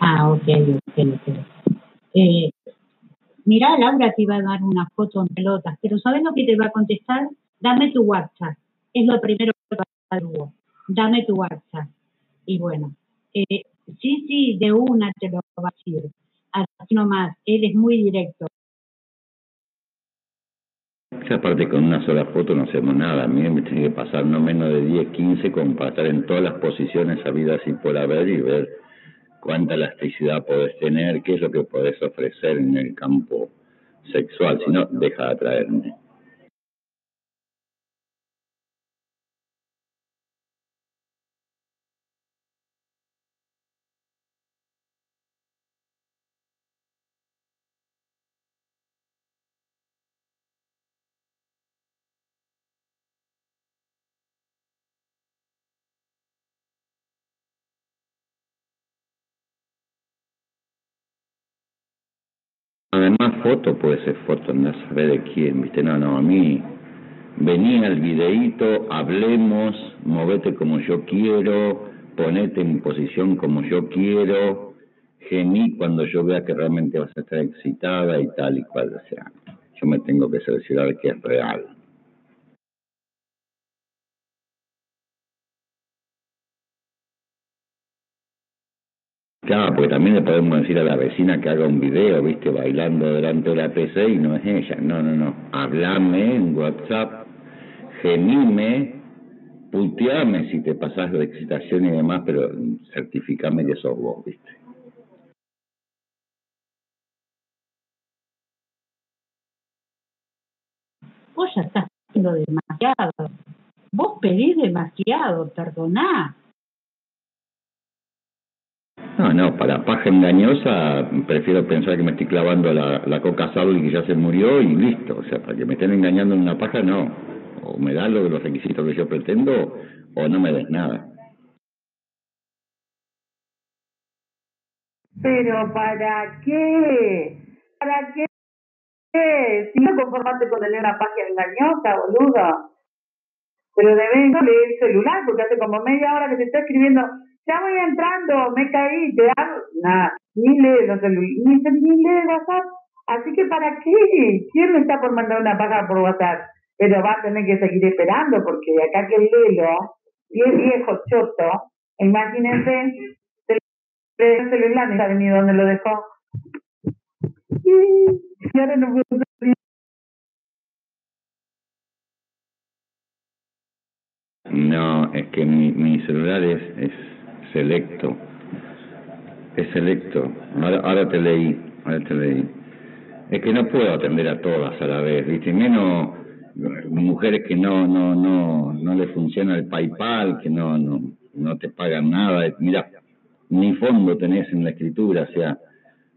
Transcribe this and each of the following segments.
Ah, ok, ok, ok. Eh, mirá, Laura te iba a dar una foto en pelotas, pero ¿sabes lo que te va a contestar? Dame tu WhatsApp. Es lo primero que va a dar Hugo. Dame tu WhatsApp. Y bueno, eh, sí, sí, de una te lo va a decir. Así nomás, él es muy directo. Aparte con una sola foto no hacemos nada. A mí me tiene que pasar no menos de 10, 15 como para estar en todas las posiciones habidas y por haber y ver cuánta elasticidad podés tener, qué es lo que podés ofrecer en el campo sexual. Si no, deja de atraerme. Además, foto puede ser foto, no sabe de quién, ¿viste? No, no, a mí venía el videíto, hablemos, movete como yo quiero, ponete en posición como yo quiero, gemí cuando yo vea que realmente vas a estar excitada y tal y cual, o sea, yo me tengo que cerciorar que es real. Claro, porque también le podemos decir a la vecina que haga un video, viste, bailando delante de la PC y no es ella. No, no, no. Hablame en WhatsApp, gemime, puteame si te pasas de excitación y demás, pero certificame que sos vos, viste. Vos ya estás haciendo demasiado. Vos pedís demasiado, perdoná. No, no, para paja engañosa prefiero pensar que me estoy clavando la, la coca sal y que ya se murió y listo. O sea, para que me estén engañando en una paja, no. O me de los requisitos que yo pretendo o no me des nada. Pero ¿para qué? ¿Para qué? Si no conformaste con tener una página engañosa, boludo. Pero de vez leer el celular, porque hace como media hora que te está escribiendo ya voy entrando, me caí, te hago, nada, ni lee los ni, ni lee WhatsApp. Así que ¿para qué? ¿Quién me está por mandar una paga por WhatsApp? Pero va a tener que seguir esperando porque acá que el Lelo, y es viejo choto, imagínense, el celular está venido donde lo dejó. Y ahora no puedo No, es que mi, celular es selecto. Es selecto. Ahora, te leí, ahora te leí. Es que no puedo atender a todas a la vez, ¿viste? Menos mujeres que no no no no le funciona el PayPal, que no no no te pagan nada. Mira, ni fondo tenés en la escritura, o sea,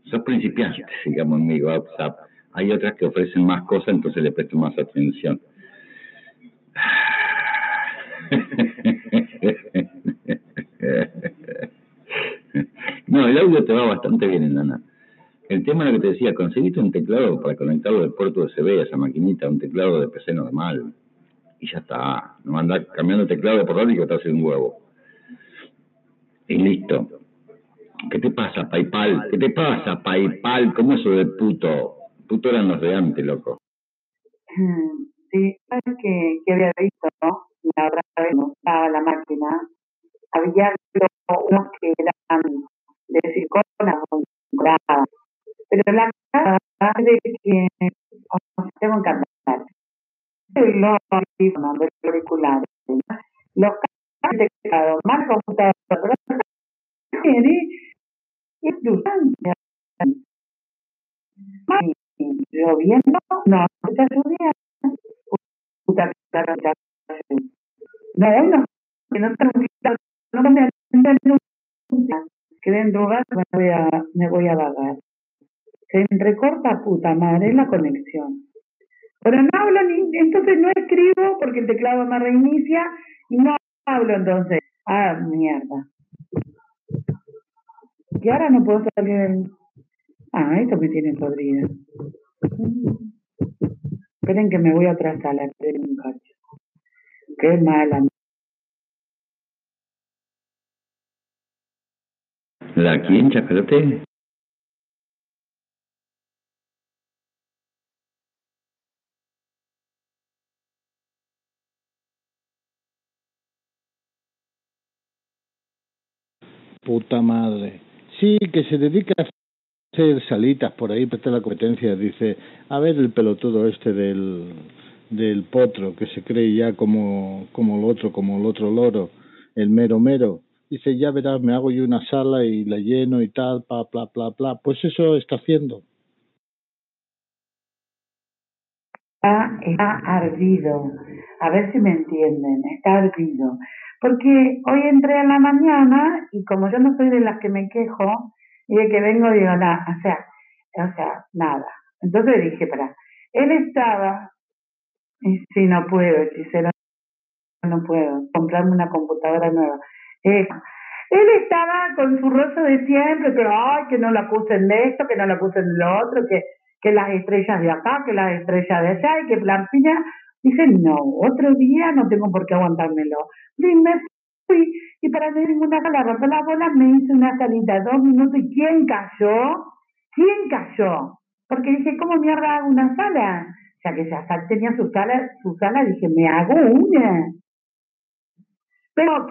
sos principiante, digamos, en mi WhatsApp. Hay otras que ofrecen más cosas, entonces le presto más atención. No, el audio te va bastante bien, Nana. El tema lo que te decía, conseguiste un teclado para conectarlo del puerto USB a esa maquinita, un teclado de PC normal. Y ya está. No andar cambiando teclado de por que te hace un huevo. Y listo. ¿Qué te pasa, PayPal? ¿Qué te pasa, PayPal? ¿Cómo eso de puto? Puto eran los de antes, loco. Sí, sabes que, había visto, ¿no? La otra vez estaba la máquina. Había unos que eran de circona morada. Pero la cara de que tengo en cantar. Los auriculares, los cables de teclado, más computador, sustancia. Lloviendo, no. Puta, no, no, que no no queden drogas, me voy a, me voy a vagar. Se entrecorta, puta madre, la conexión. Pero no hablo, ni, entonces no escribo porque el teclado me reinicia y no hablo entonces. Ah, mierda. Y ahora no puedo salir. Ah, esto me tiene podrida. Esperen que me voy a otra sala, esperen un cacho. Qué mala ¿La quién, Chacalote? Puta madre. Sí, que se dedica a hacer salitas por ahí, para la competencia. Dice, a ver el pelotudo este del, del potro, que se cree ya como, como el otro, como el otro loro, el mero mero. Dice, ya verás, me hago yo una sala y la lleno y tal, pa, bla, bla, bla. Pues eso está haciendo. Está, está ardido. A ver si me entienden, está ardido. Porque hoy entré en la mañana y como yo no soy de las que me quejo y de que vengo digo nada, o sea, o sea, nada. Entonces dije, para, él estaba, y si no puedo, hechicero, no puedo, comprarme una computadora nueva. Eh, él estaba con su rostro de siempre, pero ay, que no la acusen de esto, que no la acusen de lo otro, que, que las estrellas de acá, que las estrellas de allá, y que plantilla Dice, no, otro día no tengo por qué aguantármelo. Y me fui, y para ir ninguna sala, romper la bola, me hice una salita de dos minutos, ¿y quién cayó? ¿Quién cayó? Porque dije, ¿cómo mierda hago una sala? O sea, que ya tenía su sala, su sala, dije, me hago una.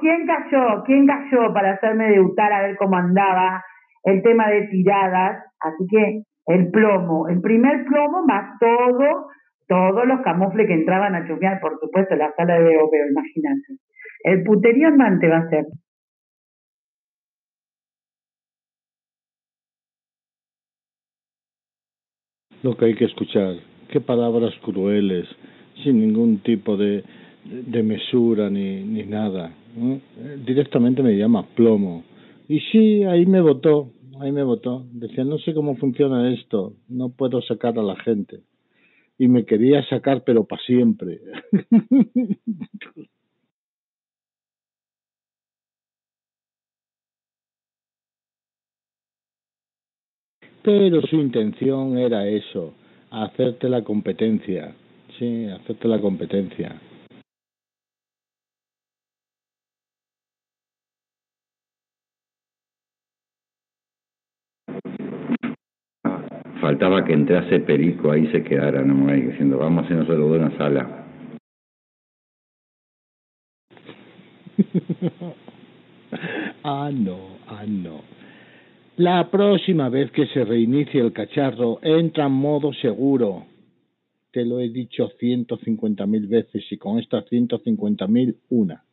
¿Quién cayó? ¿Quién cayó para hacerme debutar a ver cómo andaba el tema de tiradas? Así que el plomo, el primer plomo más todo todos los camufles que entraban a chusmear, por supuesto, la sala de pero imagínate. El puterío andante va a ser. Lo que hay que escuchar, qué palabras crueles, sin ningún tipo de, de mesura ni, ni nada. Directamente me llama plomo. Y sí, ahí me votó, ahí me votó. Decía, no sé cómo funciona esto, no puedo sacar a la gente y me quería sacar, pero para siempre. Pero su intención era eso, hacerte la competencia, sí, hacerte la competencia. Faltaba que entrase Perico, ahí se quedara nomás diciendo, vamos a de una sala. ah, no, ah, no. La próxima vez que se reinicie el cacharro, entra en modo seguro. Te lo he dicho 150.000 veces y con estas 150.000, una.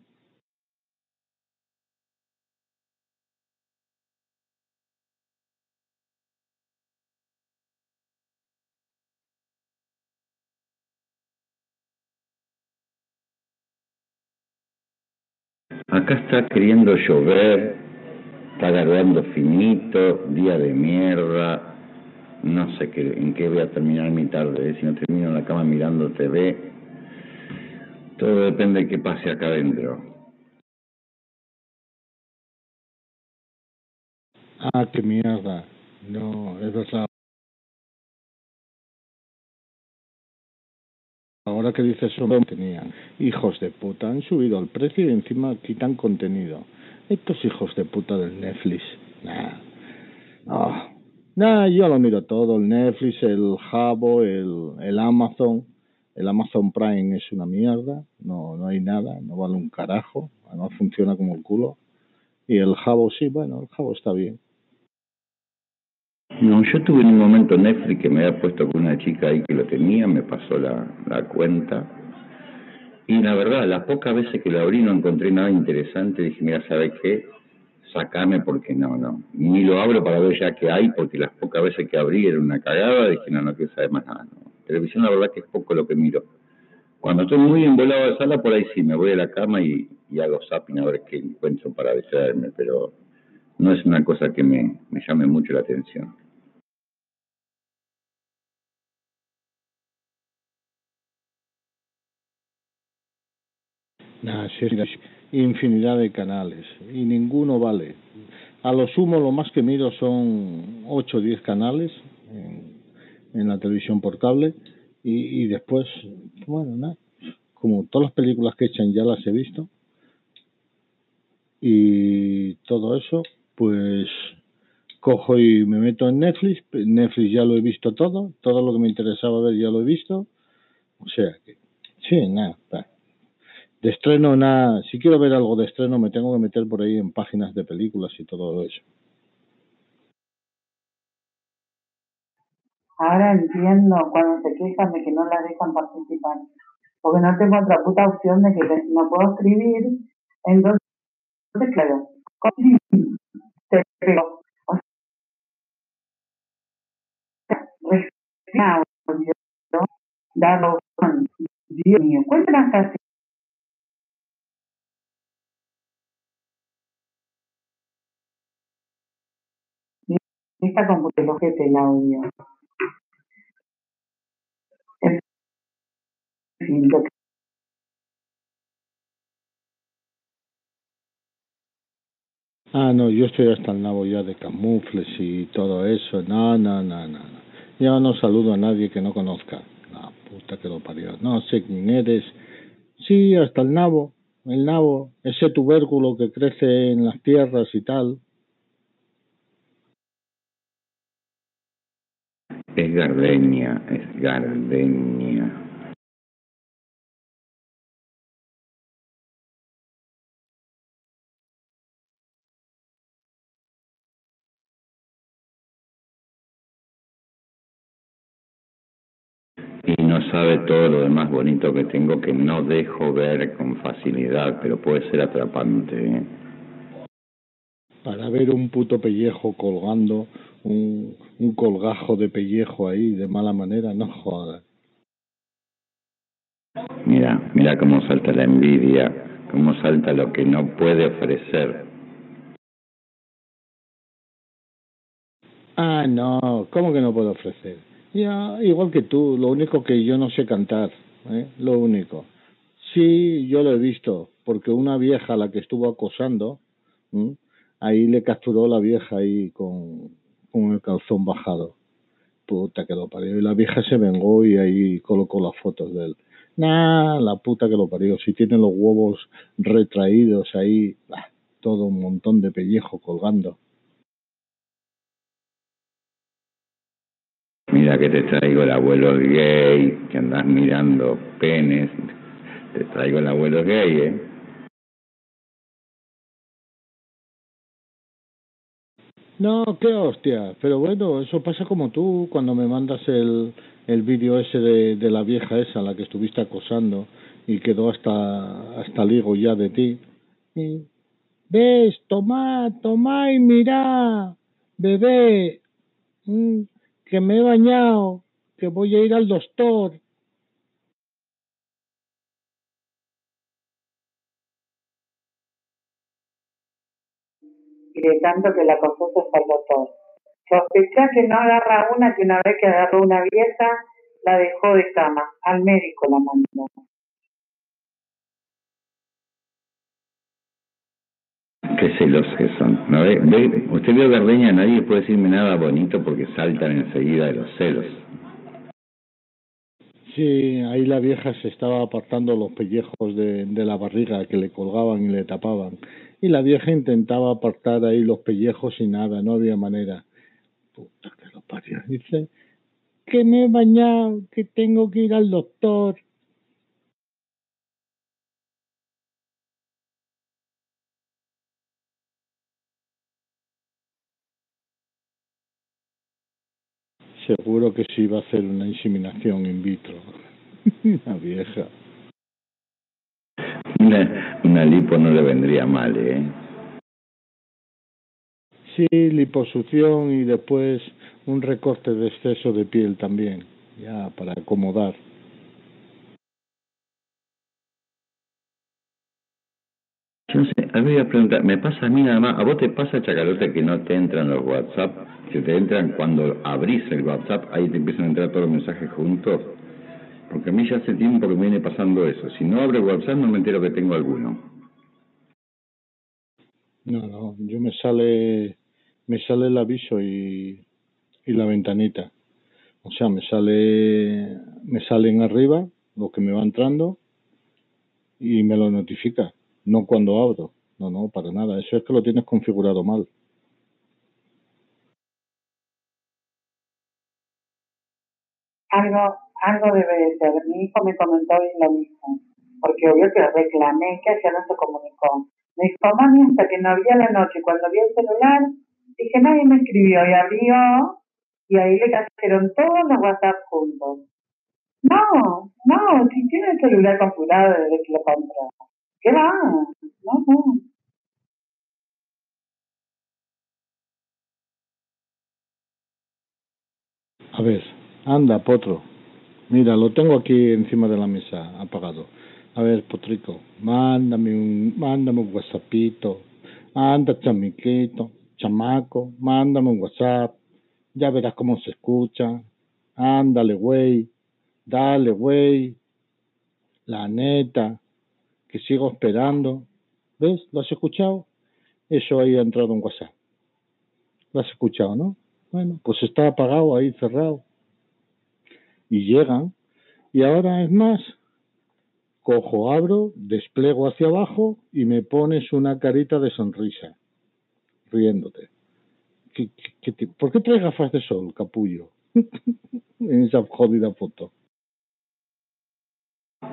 Acá está queriendo llover, está agarrando finito, día de mierda, no sé qué, en qué voy a terminar mi tarde, si no termino en la cama mirando TV, todo depende de qué pase acá adentro. Ah, qué mierda. No, es verdad. Ahora que dices eso, tenían. Hijos de puta, han subido el precio y encima quitan contenido. Estos hijos de puta del Netflix. Nah. Ah. Nah, yo lo miro todo. El Netflix, el Jabo, el, el Amazon. El Amazon Prime es una mierda. No, no hay nada. No vale un carajo. No funciona como el culo. Y el Jabo sí, bueno, el Jabo está bien. No, yo tuve en un momento Netflix que me había puesto con una chica ahí que lo tenía, me pasó la, cuenta. Y la verdad, las pocas veces que lo abrí no encontré nada interesante. Dije, mira, ¿sabes qué? Sacame porque no, no. Ni lo abro para ver ya qué hay, porque las pocas veces que abrí era una cagada. Dije, no, no quiero saber más nada. No. Televisión, la verdad que es poco lo que miro. Cuando estoy muy embolado de sala, por ahí sí, me voy a la cama y, y hago zapping a ver qué encuentro para distraerme, pero no es una cosa que me, me llame mucho la atención. Infinidad de canales y ninguno vale. A lo sumo, lo más que miro son 8 o 10 canales en, la televisión por cable y, y después, bueno, nada, como todas las películas que echan ya las he visto y todo eso, pues cojo y me meto en Netflix. Netflix ya lo he visto todo, todo lo que me interesaba ver ya lo he visto. O sea que, sí, nada. De estreno, nada. Si quiero ver algo de estreno, me tengo que meter por ahí en páginas de películas y todo eso. Ahora entiendo cuando se quejan de que no la dejan participar. Porque no tengo otra puta opción de que no puedo escribir. Entonces, claro, te pego. O sea, darlo Dios mío, cuéntanos así. Esta que te lo que Ah, no, yo estoy hasta el nabo ya de camufles y todo eso. No, no, no, no. Yo no saludo a nadie que no conozca. La puta que lo parió. No sé quién eres. Sí, hasta el nabo. El nabo, ese tubérculo que crece en las tierras y tal. Es gardenia, es gardenia. No sabe todo lo demás bonito que tengo que no dejo ver con facilidad, pero puede ser atrapante. ¿eh? Para ver un puto pellejo colgando, un, un colgajo de pellejo ahí de mala manera, no jodas. Mira, mira cómo salta la envidia, cómo salta lo que no puede ofrecer. Ah, no, ¿cómo que no puedo ofrecer? Ya, igual que tú, lo único que yo no sé cantar, ¿eh? lo único. Sí, yo lo he visto, porque una vieja a la que estuvo acosando, ahí le capturó la vieja ahí con, con el calzón bajado. Puta que lo parió. Y la vieja se vengó y ahí colocó las fotos de él. Nah, la puta que lo parió. Si tiene los huevos retraídos ahí, todo un montón de pellejo colgando. Mira que te traigo el abuelo gay, que andas mirando penes. Te traigo el abuelo gay, ¿eh? No, qué hostia. Pero bueno, eso pasa como tú cuando me mandas el, el vídeo ese de, de la vieja esa, la que estuviste acosando y quedó hasta, hasta ligo ya de ti. ¿Ves? Toma, toma y mira, bebé, mm, que me he bañado, que voy a ir al doctor. tanto que la se fue al doctor. Sospecha que no agarra una, que una vez que agarró una vieja, la dejó de cama. Al médico la mandó. Qué celos que son. ¿No ve? ve? Usted vio Gardeña, nadie puede decirme nada bonito porque saltan enseguida de los celos. Sí, ahí la vieja se estaba apartando los pellejos de, de la barriga que le colgaban y le tapaban. Y la vieja intentaba apartar ahí los pellejos y nada, no había manera. Puta que lo parió. Dice que me he bañado, que tengo que ir al doctor. Seguro que se iba a hacer una inseminación in vitro. La vieja. Una, una lipo no le vendría mal, ¿eh? Sí, liposucción y después un recorte de exceso de piel también, ya para acomodar. Me pasa a mí nada más, ¿a vos te pasa, Chacalote, que no te entran los WhatsApp? Que te entran cuando abrís el WhatsApp, ahí te empiezan a entrar todos los mensajes juntos. Porque a mí ya hace tiempo que me viene pasando eso. Si no abro WhatsApp no me entero que tengo alguno. No, no, yo me sale, me sale el aviso y, y la ventanita. O sea, me sale, me salen arriba lo que me va entrando y me lo notifica. No cuando abro. No, no, para nada. Eso es que lo tienes configurado mal. Algo, algo debe de ser. Mi hijo me comentó hoy lo mismo. Porque obvio que reclamé que ya no se comunicó. Me dijo, mami, hasta que no había la noche. Cuando vi el celular, dije, nadie me escribió. Y abrió, y ahí le cayeron todos los WhatsApp juntos. No, no, si tiene el celular configurado desde que lo compró. ¿Qué va? A ver, anda, potro. Mira, lo tengo aquí encima de la mesa, apagado. A ver, potrico, mándame un, mándame un WhatsAppito. Anda, chamiquito, chamaco, mándame un WhatsApp. Ya verás cómo se escucha. Ándale, güey. Dale, güey. La neta. Que sigo esperando. ¿Ves? ¿Lo has escuchado? Eso ahí ha entrado en WhatsApp. ¿Lo has escuchado, no? Bueno, pues está apagado ahí, cerrado. Y llegan. Y ahora es más. Cojo, abro, desplego hacia abajo y me pones una carita de sonrisa, riéndote. ¿Qué, qué, qué ¿Por qué traes gafas de sol, capullo? en esa jodida foto.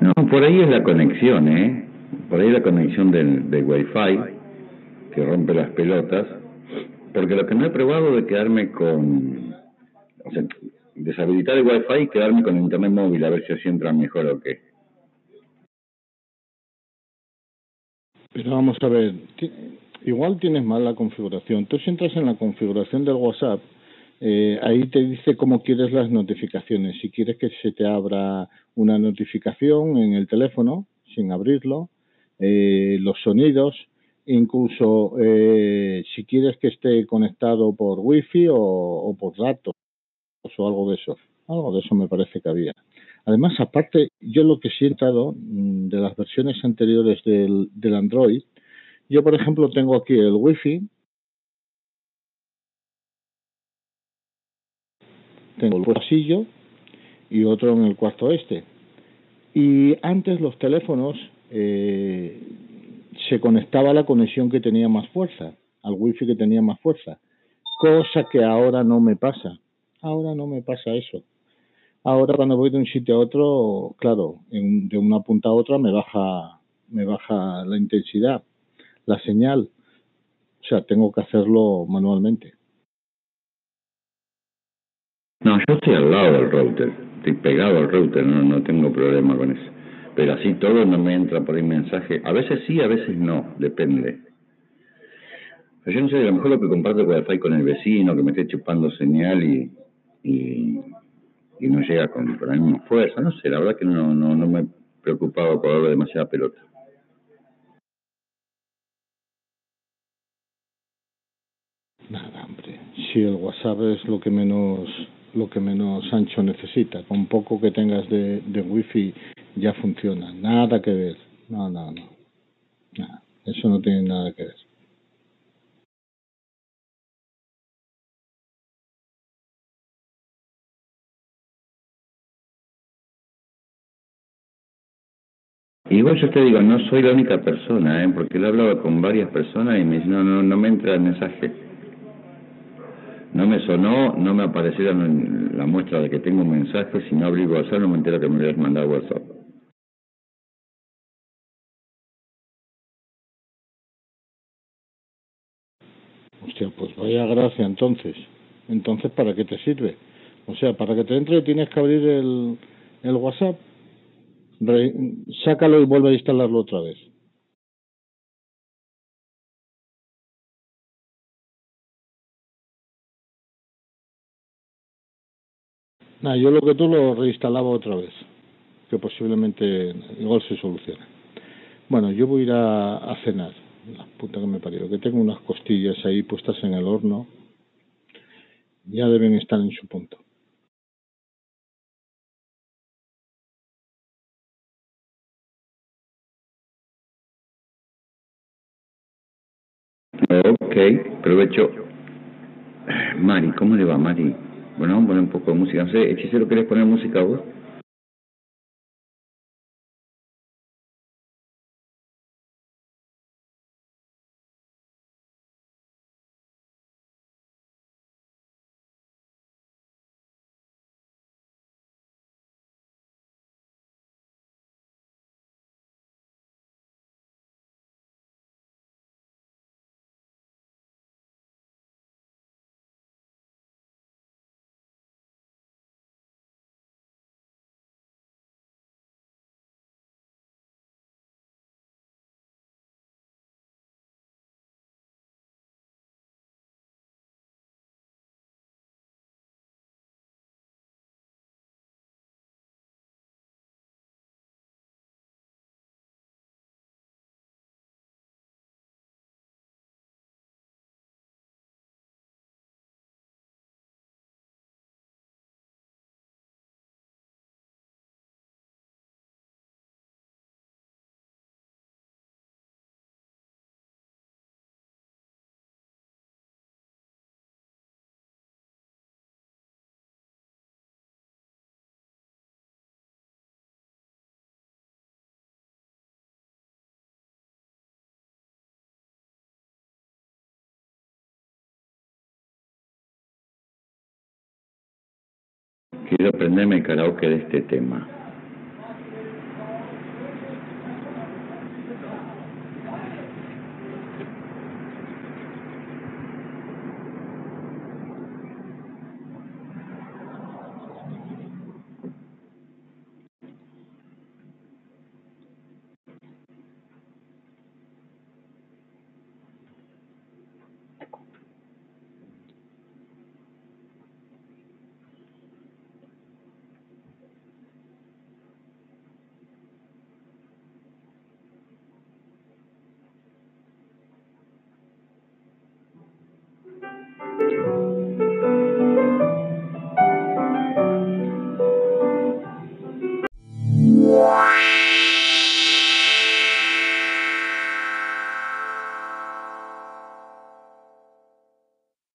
No, por ahí es la conexión, ¿eh? Por ahí la conexión del, del Wi-Fi que rompe las pelotas. Porque lo que no he probado de quedarme con. O sea, deshabilitar el Wi-Fi y quedarme con internet móvil a ver si así entra mejor o qué. Pero vamos a ver, igual tienes mal la configuración. Tú si entras en la configuración del WhatsApp, eh, ahí te dice cómo quieres las notificaciones. Si quieres que se te abra una notificación en el teléfono, sin abrirlo, eh, los sonidos, incluso eh, si quieres que esté conectado por wifi o, o por datos o algo de eso. Algo de eso me parece que había. Además, aparte, yo lo que sí he notado de las versiones anteriores del, del Android, yo por ejemplo tengo aquí el Wi-Fi, tengo el pasillo y otro en el cuarto este. Y antes los teléfonos eh, se conectaba a la conexión que tenía más fuerza, al wifi que tenía más fuerza, cosa que ahora no me pasa. Ahora no me pasa eso. Ahora cuando voy de un sitio a otro, claro, en, de una punta a otra me baja, me baja la intensidad, la señal. O sea, tengo que hacerlo manualmente. No, yo estoy al lado del router, estoy pegado al router, no, no tengo problema con eso. Pero así todo no me entra por ahí mensaje. A veces sí, a veces no, depende. Yo no sé, a lo mejor lo que comparto wifi con el vecino, que me esté chupando señal y, y, y no llega con, la misma fuerza. No sé, la verdad que no, no, no me he preocupado por darle demasiada pelota. Nada, hombre. Si el WhatsApp es lo que menos lo que menos ancho necesita, con poco que tengas de, de wifi ya funciona, nada que ver, no, no, no, nada, eso no tiene nada que ver. Igual yo te digo, no soy la única persona, ¿eh? porque lo he hablado con varias personas y me dicen, no, no, no me entra el mensaje. No me sonó, no me aparecieron la muestra de que tengo un mensaje, si no abrí WhatsApp no me entero que me habías mandado WhatsApp. Hostia, pues vaya gracia entonces. Entonces, ¿para qué te sirve? O sea, para que te entre tienes que abrir el, el WhatsApp, re, sácalo y vuelve a instalarlo otra vez. Nah, yo lo que tú lo reinstalaba otra vez, que posiblemente igual se soluciona. Bueno, yo voy a ir a, a cenar, la puta que me parió, que tengo unas costillas ahí puestas en el horno, ya deben estar en su punto. Ok, provecho. Mari, ¿cómo le va, Mari? Bueno, vamos a poner un poco de música. No sé, hechicero, ¿querés poner música vos? Quiero aprenderme el karaoke de este tema.